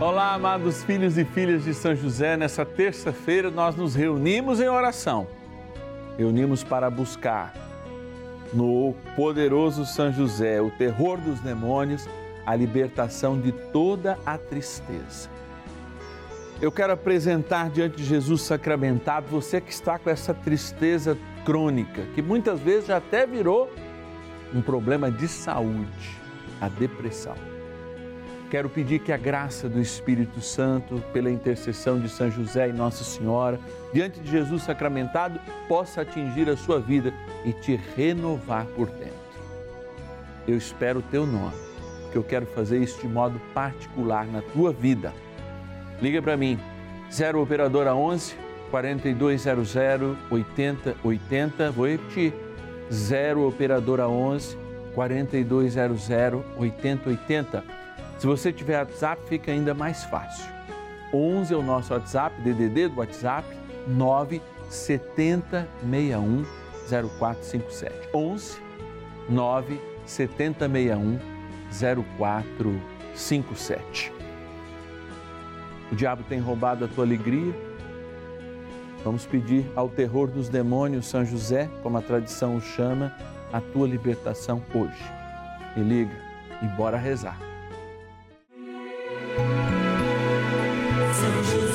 Olá, amados filhos e filhas de São José. Nessa terça-feira nós nos reunimos em oração. Reunimos para buscar no poderoso São José o terror dos demônios, a libertação de toda a tristeza. Eu quero apresentar diante de Jesus sacramentado você que está com essa tristeza crônica, que muitas vezes já até virou um problema de saúde, a depressão Quero pedir que a graça do Espírito Santo, pela intercessão de São José e Nossa Senhora, diante de Jesus sacramentado, possa atingir a sua vida e te renovar por dentro. Eu espero o teu nome, porque eu quero fazer isso de modo particular na tua vida. Liga para mim, 0 Operadora 11 4200 8080. Vou repetir, 0 Operadora 11 4200 8080 se você tiver WhatsApp, fica ainda mais fácil. 11 é o nosso WhatsApp, DDD do WhatsApp, 9 7061 0457. 11 9 7061 0457. O diabo tem roubado a tua alegria. Vamos pedir ao terror dos demônios, São José, como a tradição o chama, a tua libertação hoje. E liga e bora rezar.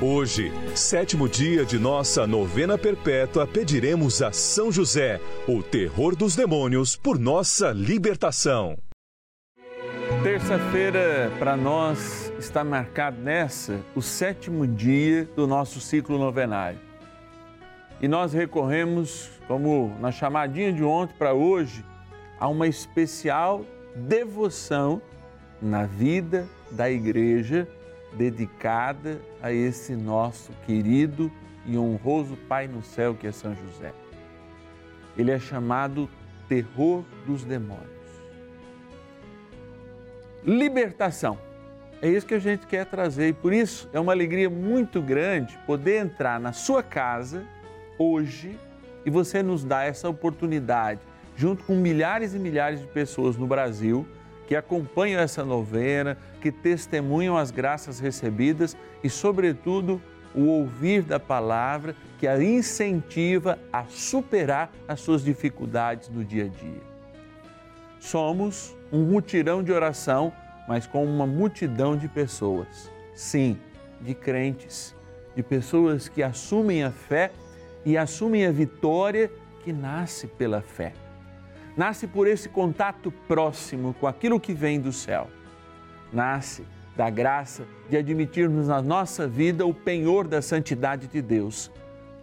Hoje, sétimo dia de nossa novena perpétua, pediremos a São José, o terror dos demônios, por nossa libertação. Terça-feira, para nós, está marcado nessa o sétimo dia do nosso ciclo novenário. E nós recorremos, como na chamadinha de ontem para hoje, a uma especial devoção na vida da igreja dedicada a esse nosso querido e honroso Pai no céu que é São José. Ele é chamado terror dos demônios. Libertação. É isso que a gente quer trazer e por isso é uma alegria muito grande poder entrar na sua casa hoje e você nos dá essa oportunidade, junto com milhares e milhares de pessoas no Brasil que acompanham essa novena, que testemunham as graças recebidas e, sobretudo, o ouvir da palavra que a incentiva a superar as suas dificuldades no dia a dia. Somos um mutirão de oração, mas com uma multidão de pessoas. Sim, de crentes, de pessoas que assumem a fé e assumem a vitória que nasce pela fé nasce por esse contato próximo com aquilo que vem do céu. Nasce da graça de admitirmos na nossa vida o penhor da santidade de Deus.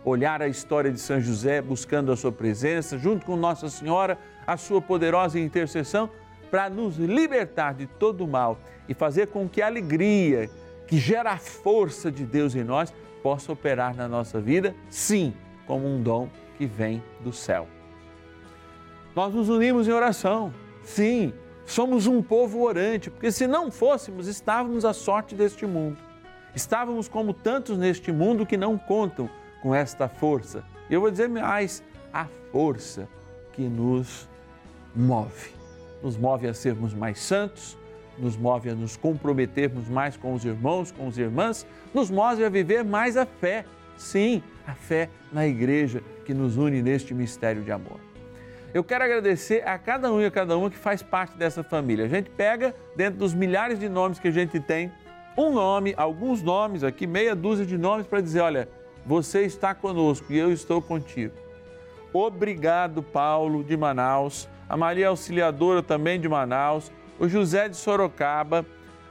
Olhar a história de São José buscando a sua presença, junto com Nossa Senhora, a sua poderosa intercessão, para nos libertar de todo o mal e fazer com que a alegria que gera a força de Deus em nós possa operar na nossa vida, sim, como um dom que vem do céu. Nós nos unimos em oração, sim, somos um povo orante, porque se não fôssemos, estávamos à sorte deste mundo. Estávamos como tantos neste mundo que não contam com esta força. Eu vou dizer mais, a força que nos move. Nos move a sermos mais santos, nos move a nos comprometermos mais com os irmãos, com as irmãs, nos move a viver mais a fé. Sim, a fé na igreja que nos une neste mistério de amor. Eu quero agradecer a cada um e a cada uma que faz parte dessa família. A gente pega, dentro dos milhares de nomes que a gente tem, um nome, alguns nomes aqui, meia dúzia de nomes para dizer: olha, você está conosco e eu estou contigo. Obrigado, Paulo de Manaus, a Maria Auxiliadora também de Manaus, o José de Sorocaba,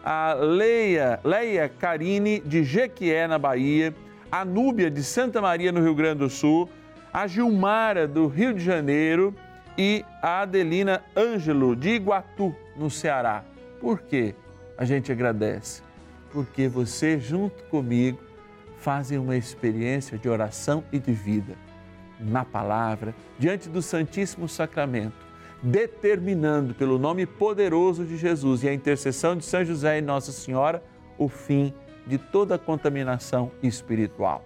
a Leia, Leia Carine de Jequié, na Bahia, a Núbia de Santa Maria, no Rio Grande do Sul, a Gilmara do Rio de Janeiro e a Adelina Ângelo de Iguatu, no Ceará. Por quê? A gente agradece. Porque você, junto comigo, fazem uma experiência de oração e de vida na palavra, diante do Santíssimo Sacramento, determinando pelo nome poderoso de Jesus e a intercessão de São José e Nossa Senhora o fim de toda contaminação espiritual.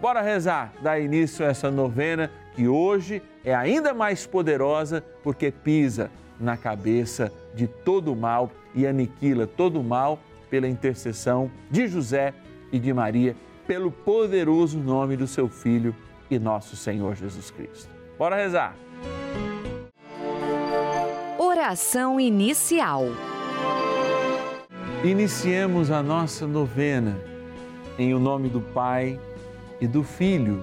Bora rezar, dar início a essa novena que hoje é ainda mais poderosa porque pisa na cabeça de todo o mal e aniquila todo o mal pela intercessão de José e de Maria, pelo poderoso nome do seu Filho e nosso Senhor Jesus Cristo. Bora rezar! Oração inicial. Iniciemos a nossa novena em o nome do Pai e do Filho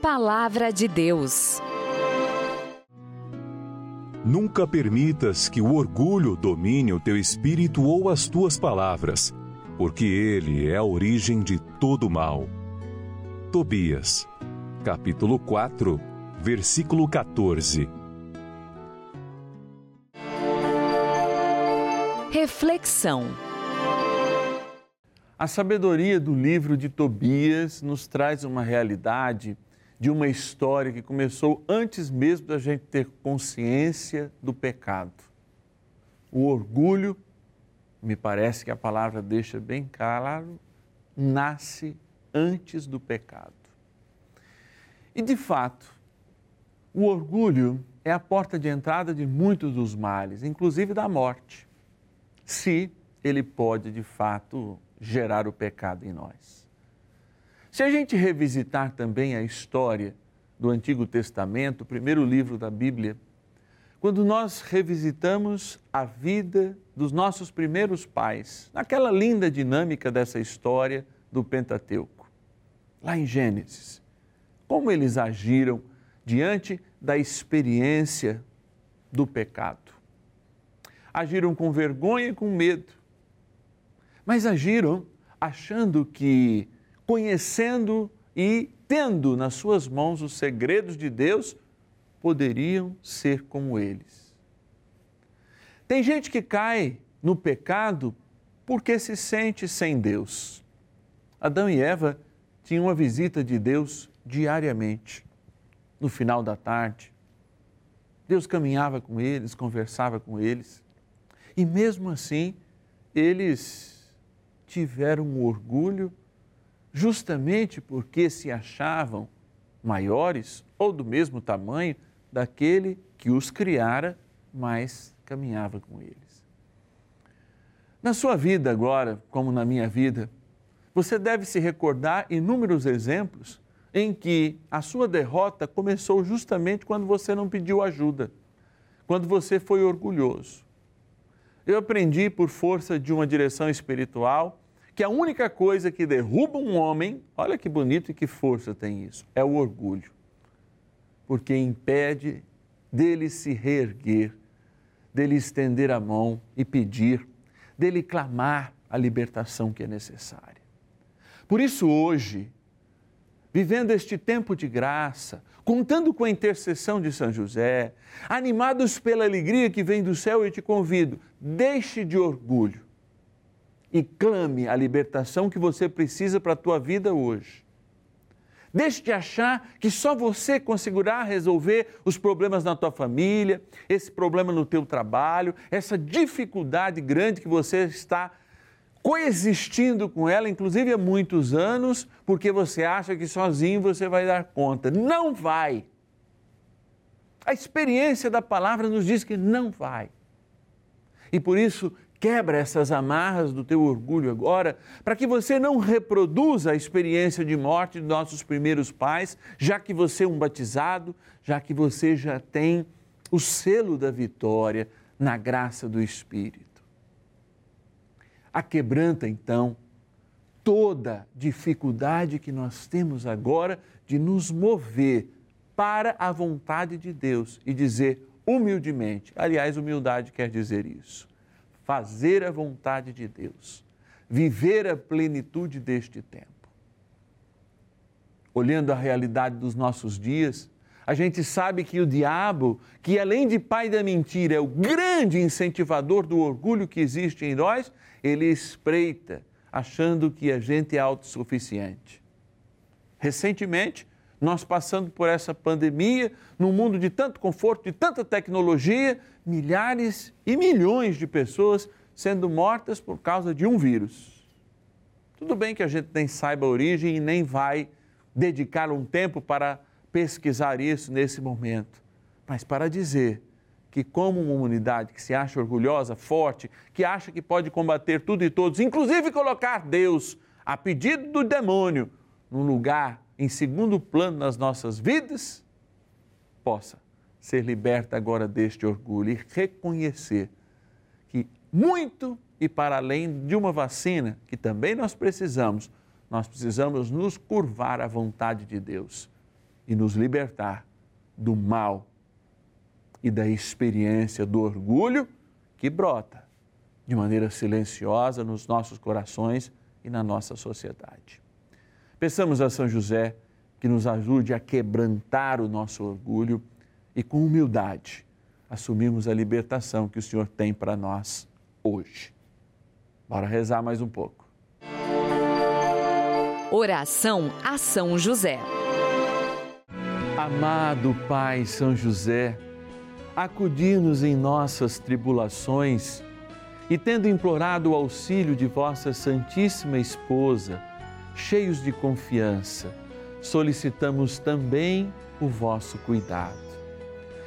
Palavra de Deus. Nunca permitas que o orgulho domine o teu espírito ou as tuas palavras, porque ele é a origem de todo mal. Tobias, capítulo 4, versículo 14. Reflexão. A sabedoria do livro de Tobias nos traz uma realidade de uma história que começou antes mesmo da gente ter consciência do pecado. O orgulho me parece que a palavra deixa bem claro, nasce antes do pecado. E de fato, o orgulho é a porta de entrada de muitos dos males, inclusive da morte, se ele pode de fato gerar o pecado em nós. Se a gente revisitar também a história do Antigo Testamento, o primeiro livro da Bíblia, quando nós revisitamos a vida dos nossos primeiros pais, naquela linda dinâmica dessa história do Pentateuco, lá em Gênesis, como eles agiram diante da experiência do pecado. Agiram com vergonha e com medo, mas agiram achando que, conhecendo e tendo nas suas mãos os segredos de Deus, poderiam ser como eles. Tem gente que cai no pecado porque se sente sem Deus. Adão e Eva tinham uma visita de Deus diariamente, no final da tarde. Deus caminhava com eles, conversava com eles, e mesmo assim, eles tiveram um orgulho, justamente porque se achavam maiores ou do mesmo tamanho daquele que os criara, mas caminhava com eles. Na sua vida agora, como na minha vida, você deve se recordar inúmeros exemplos em que a sua derrota começou justamente quando você não pediu ajuda, quando você foi orgulhoso. Eu aprendi por força de uma direção espiritual que a única coisa que derruba um homem, olha que bonito e que força tem isso, é o orgulho porque impede dele se reerguer, dele estender a mão e pedir, dele clamar a libertação que é necessária. Por isso, hoje, vivendo este tempo de graça, contando com a intercessão de São José, animados pela alegria que vem do céu, eu te convido, deixe de orgulho e clame a libertação que você precisa para a tua vida hoje. Deixe de achar que só você conseguirá resolver os problemas na tua família, esse problema no teu trabalho, essa dificuldade grande que você está coexistindo com ela, inclusive há muitos anos, porque você acha que sozinho você vai dar conta. Não vai. A experiência da palavra nos diz que não vai. E por isso, Quebra essas amarras do teu orgulho agora, para que você não reproduza a experiência de morte de nossos primeiros pais, já que você é um batizado, já que você já tem o selo da vitória na graça do Espírito. Aquebranta então toda dificuldade que nós temos agora de nos mover para a vontade de Deus e dizer humildemente, aliás, humildade quer dizer isso fazer a vontade de Deus, viver a plenitude deste tempo. Olhando a realidade dos nossos dias, a gente sabe que o diabo, que além de pai da mentira, é o grande incentivador do orgulho que existe em nós, ele espreita, achando que a gente é autossuficiente. Recentemente, nós passando por essa pandemia, num mundo de tanto conforto, de tanta tecnologia, milhares e milhões de pessoas sendo mortas por causa de um vírus. Tudo bem que a gente nem saiba a origem e nem vai dedicar um tempo para pesquisar isso nesse momento, mas para dizer que, como uma humanidade que se acha orgulhosa, forte, que acha que pode combater tudo e todos, inclusive colocar Deus a pedido do demônio num lugar em segundo plano nas nossas vidas, possa ser liberta agora deste orgulho e reconhecer que muito e para além de uma vacina, que também nós precisamos, nós precisamos nos curvar à vontade de Deus e nos libertar do mal e da experiência do orgulho que brota de maneira silenciosa nos nossos corações e na nossa sociedade. Peçamos a São José que nos ajude a quebrantar o nosso orgulho e, com humildade, assumirmos a libertação que o Senhor tem para nós hoje. Bora rezar mais um pouco. Oração a São José. Amado Pai São José, acudir-nos em nossas tribulações e tendo implorado o auxílio de vossa Santíssima Esposa, cheios de confiança, solicitamos também o vosso cuidado.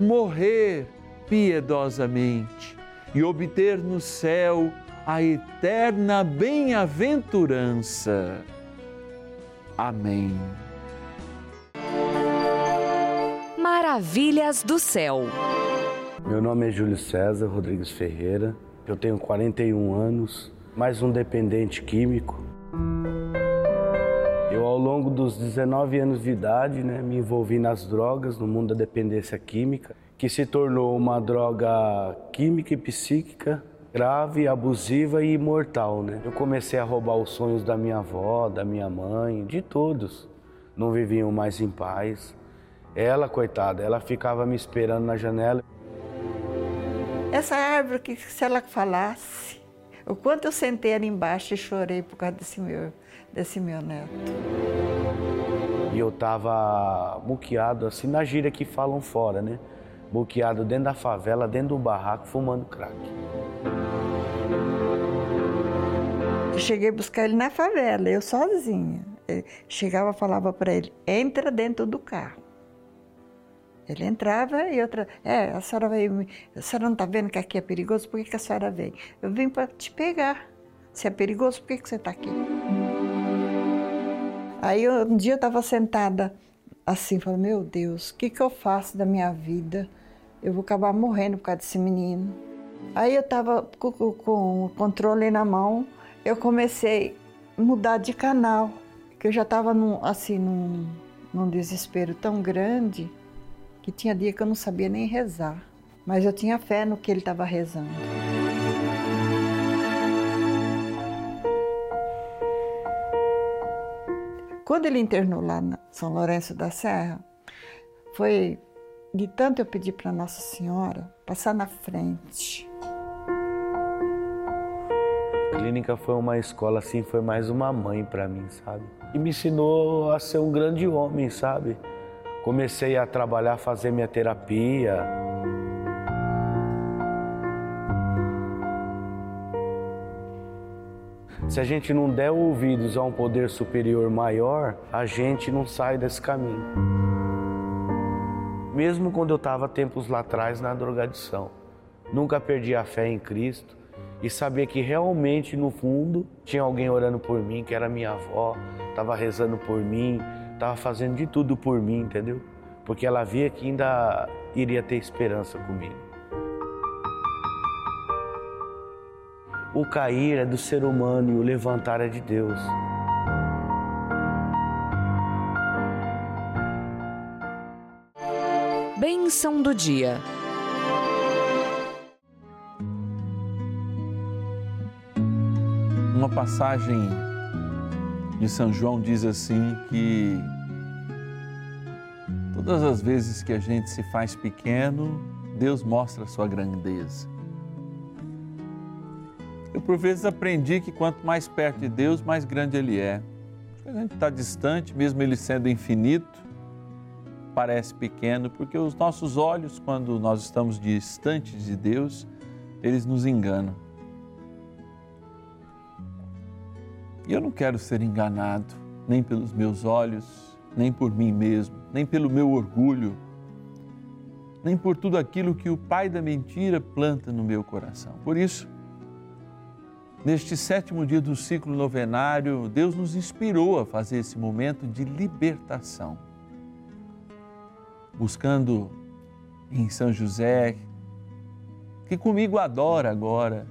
morrer piedosamente e obter no céu a eterna bem-aventurança. Amém. Maravilhas do céu. Meu nome é Júlio César Rodrigues Ferreira, eu tenho 41 anos, mais um dependente químico. Longo dos 19 anos de idade, né, me envolvi nas drogas, no mundo da dependência química, que se tornou uma droga química e psíquica grave, abusiva e imortal. Né? Eu comecei a roubar os sonhos da minha avó, da minha mãe, de todos. Não viviam mais em paz. Ela, coitada, ela ficava me esperando na janela. Essa árvore que se ela falasse, o quanto eu sentei ali embaixo e chorei por causa desse meu, desse meu neto. E eu tava muqueado assim na gíria que falam fora, né? Muqueado dentro da favela, dentro do barraco, fumando crack. Eu cheguei a buscar ele na favela, eu sozinha. Eu chegava e falava para ele: entra dentro do carro. Ele entrava e outra, é, a senhora veio, a senhora não está vendo que aqui é perigoso, por que, que a senhora veio? Eu vim para te pegar. Se é perigoso, por que, que você está aqui? Aí um dia eu estava sentada assim, falando, meu Deus, o que, que eu faço da minha vida? Eu vou acabar morrendo por causa desse menino. Aí eu estava com, com o controle na mão, eu comecei a mudar de canal, que eu já estava assim, num, num desespero tão grande que tinha dia que eu não sabia nem rezar, mas eu tinha fé no que ele estava rezando. Quando ele internou lá na São Lourenço da Serra, foi de tanto eu pedir para Nossa Senhora passar na frente. A clínica foi uma escola assim, foi mais uma mãe para mim, sabe? E me ensinou a ser um grande homem, sabe? comecei a trabalhar, fazer minha terapia. Se a gente não der ouvidos a um poder superior maior, a gente não sai desse caminho. Mesmo quando eu estava tempos lá atrás na drogadição, nunca perdi a fé em Cristo e saber que realmente no fundo tinha alguém orando por mim, que era minha avó, estava rezando por mim, estava fazendo de tudo por mim, entendeu? Porque ela via que ainda iria ter esperança comigo. O cair é do ser humano e o levantar é de Deus. Bênção do dia. Uma passagem de São João diz assim que todas as vezes que a gente se faz pequeno, Deus mostra a sua grandeza. Por vezes aprendi que quanto mais perto de Deus, mais grande Ele é. A gente está distante, mesmo Ele sendo infinito, parece pequeno, porque os nossos olhos, quando nós estamos distantes de Deus, eles nos enganam. E eu não quero ser enganado, nem pelos meus olhos, nem por mim mesmo, nem pelo meu orgulho, nem por tudo aquilo que o pai da mentira planta no meu coração. Por isso, neste sétimo dia do ciclo novenário, Deus nos inspirou a fazer esse momento de libertação, buscando em São José, que comigo adora agora,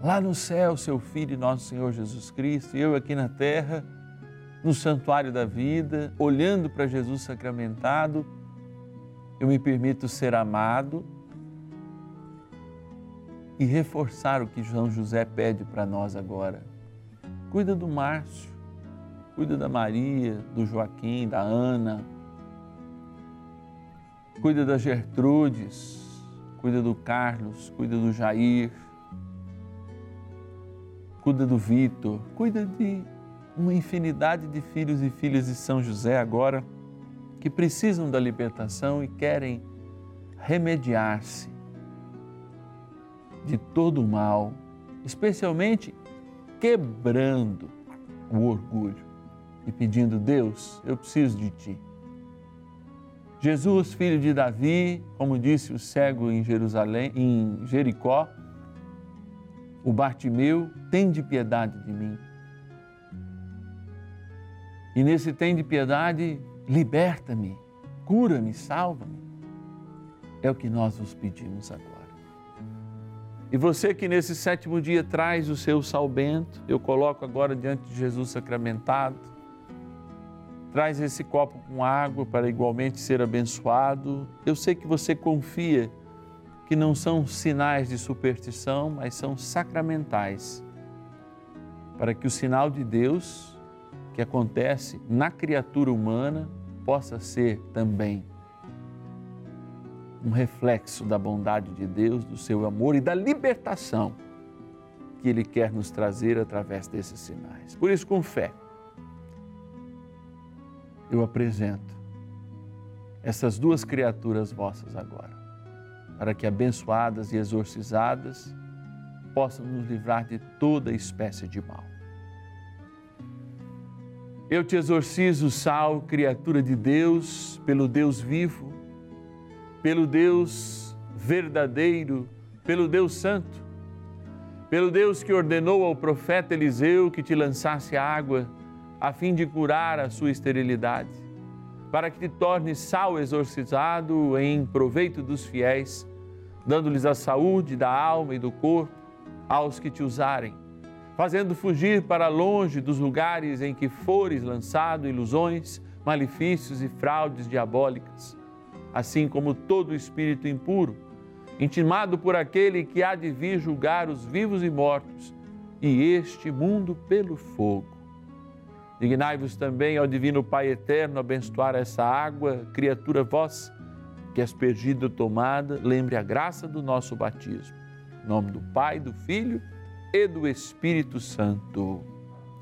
lá no céu, seu Filho, nosso Senhor Jesus Cristo, e eu aqui na terra, no santuário da vida, olhando para Jesus sacramentado, eu me permito ser amado e reforçar o que João José pede para nós agora. Cuida do Márcio, cuida da Maria, do Joaquim, da Ana, cuida da Gertrudes, cuida do Carlos, cuida do Jair, cuida do Vitor, cuida de uma infinidade de filhos e filhas de São José agora que precisam da libertação e querem remediar-se de todo o mal, especialmente quebrando o orgulho e pedindo: Deus, eu preciso de ti. Jesus, filho de Davi, como disse o cego em Jerusalém, em Jericó, o Bartimeu, tem de piedade de mim. E nesse tem de piedade, liberta-me, cura-me, salva-me. É o que nós vos pedimos agora. E você que nesse sétimo dia traz o seu salbento, eu coloco agora diante de Jesus sacramentado, traz esse copo com água para igualmente ser abençoado. Eu sei que você confia que não são sinais de superstição, mas são sacramentais, para que o sinal de Deus que acontece na criatura humana possa ser também um reflexo da bondade de Deus, do seu amor e da libertação que Ele quer nos trazer através desses sinais. Por isso, com fé, eu apresento essas duas criaturas vossas agora, para que abençoadas e exorcizadas possam nos livrar de toda espécie de mal. Eu te exorcizo, Sal, criatura de Deus, pelo Deus vivo, pelo Deus verdadeiro, pelo Deus santo, pelo Deus que ordenou ao profeta Eliseu que te lançasse água a fim de curar a sua esterilidade, para que te tornes sal exorcizado em proveito dos fiéis, dando-lhes a saúde da alma e do corpo aos que te usarem fazendo fugir para longe dos lugares em que fores lançado ilusões, malefícios e fraudes diabólicas, assim como todo espírito impuro, intimado por aquele que há de vir julgar os vivos e mortos, e este mundo pelo fogo. Dignai-vos também ao Divino Pai Eterno abençoar essa água, criatura vossa, que aspergida ou tomada, lembre a graça do nosso batismo. Em nome do Pai, do Filho e do Espírito Santo.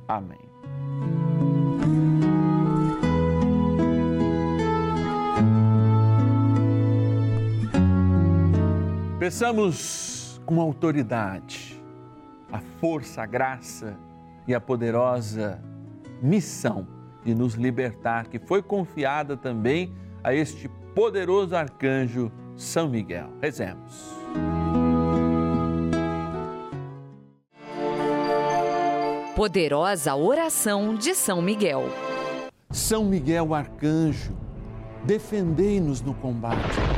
Amém. Peçamos com autoridade a força, a graça e a poderosa missão de nos libertar, que foi confiada também a este poderoso arcanjo São Miguel. Rezemos. Poderosa oração de São Miguel. São Miguel Arcanjo, defendei-nos no combate.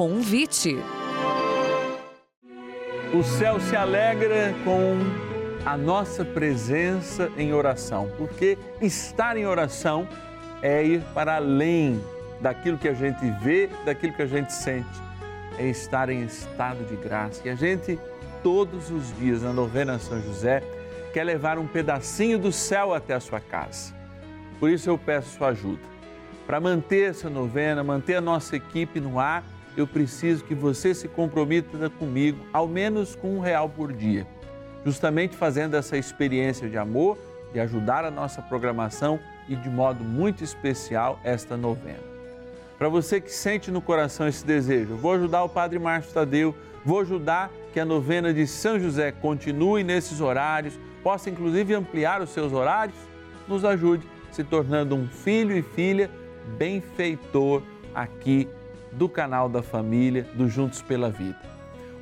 Convite. O céu se alegra com a nossa presença em oração, porque estar em oração é ir para além daquilo que a gente vê, daquilo que a gente sente, é estar em estado de graça. E a gente, todos os dias, na novena São José, quer levar um pedacinho do céu até a sua casa. Por isso eu peço sua ajuda. Para manter essa novena, manter a nossa equipe no ar, eu preciso que você se comprometa comigo, ao menos com um real por dia, justamente fazendo essa experiência de amor, de ajudar a nossa programação e de modo muito especial esta novena. Para você que sente no coração esse desejo, vou ajudar o Padre Márcio Tadeu, vou ajudar que a novena de São José continue nesses horários, possa inclusive ampliar os seus horários, nos ajude se tornando um filho e filha benfeitor aqui do canal da família do Juntos pela Vida.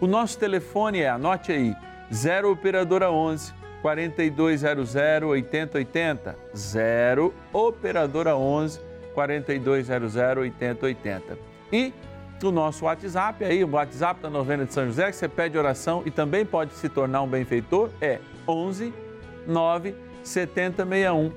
O nosso telefone é, anote aí, 0 operadora 11 4200 8080, 0 operadora 11 4200 8080. E o nosso WhatsApp aí, o WhatsApp da novena de São José, que você pede oração e também pode se tornar um benfeitor, é 11 9 7061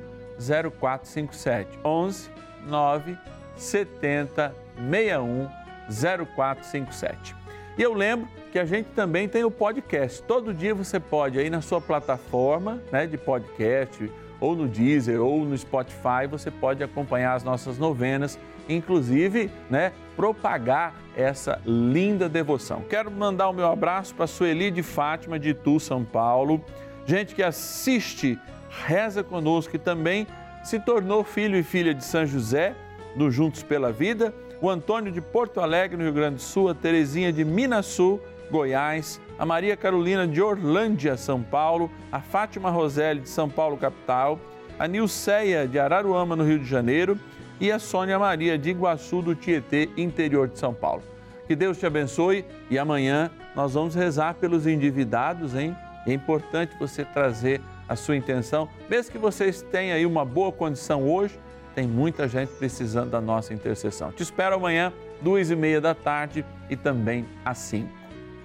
0457. 11 9 70 61 0457. E eu lembro que a gente também tem o podcast. Todo dia você pode aí na sua plataforma, né, de podcast, ou no Deezer, ou no Spotify, você pode acompanhar as nossas novenas, inclusive, né, propagar essa linda devoção. Quero mandar o meu abraço para a Sueli de Fátima de Itu, São Paulo. Gente que assiste, reza conosco e também se tornou filho e filha de São José, do Juntos pela Vida o Antônio de Porto Alegre, no Rio Grande do Sul, a Terezinha de Minas Sul, Goiás, a Maria Carolina de Orlândia, São Paulo, a Fátima Roselli de São Paulo, capital, a Nilceia de Araruama, no Rio de Janeiro, e a Sônia Maria de Iguaçu do Tietê, interior de São Paulo. Que Deus te abençoe e amanhã nós vamos rezar pelos endividados, hein? É importante você trazer a sua intenção, mesmo que vocês tenham aí uma boa condição hoje, tem muita gente precisando da nossa intercessão. Te espero amanhã, duas e meia da tarde e também às cinco.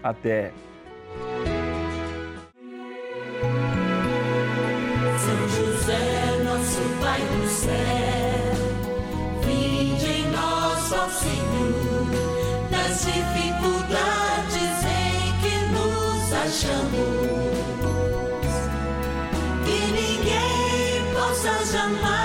Até! São José, nosso Pai do céu, em Senhor, nas dificuldades em que nos achamos. Que ninguém possa jamais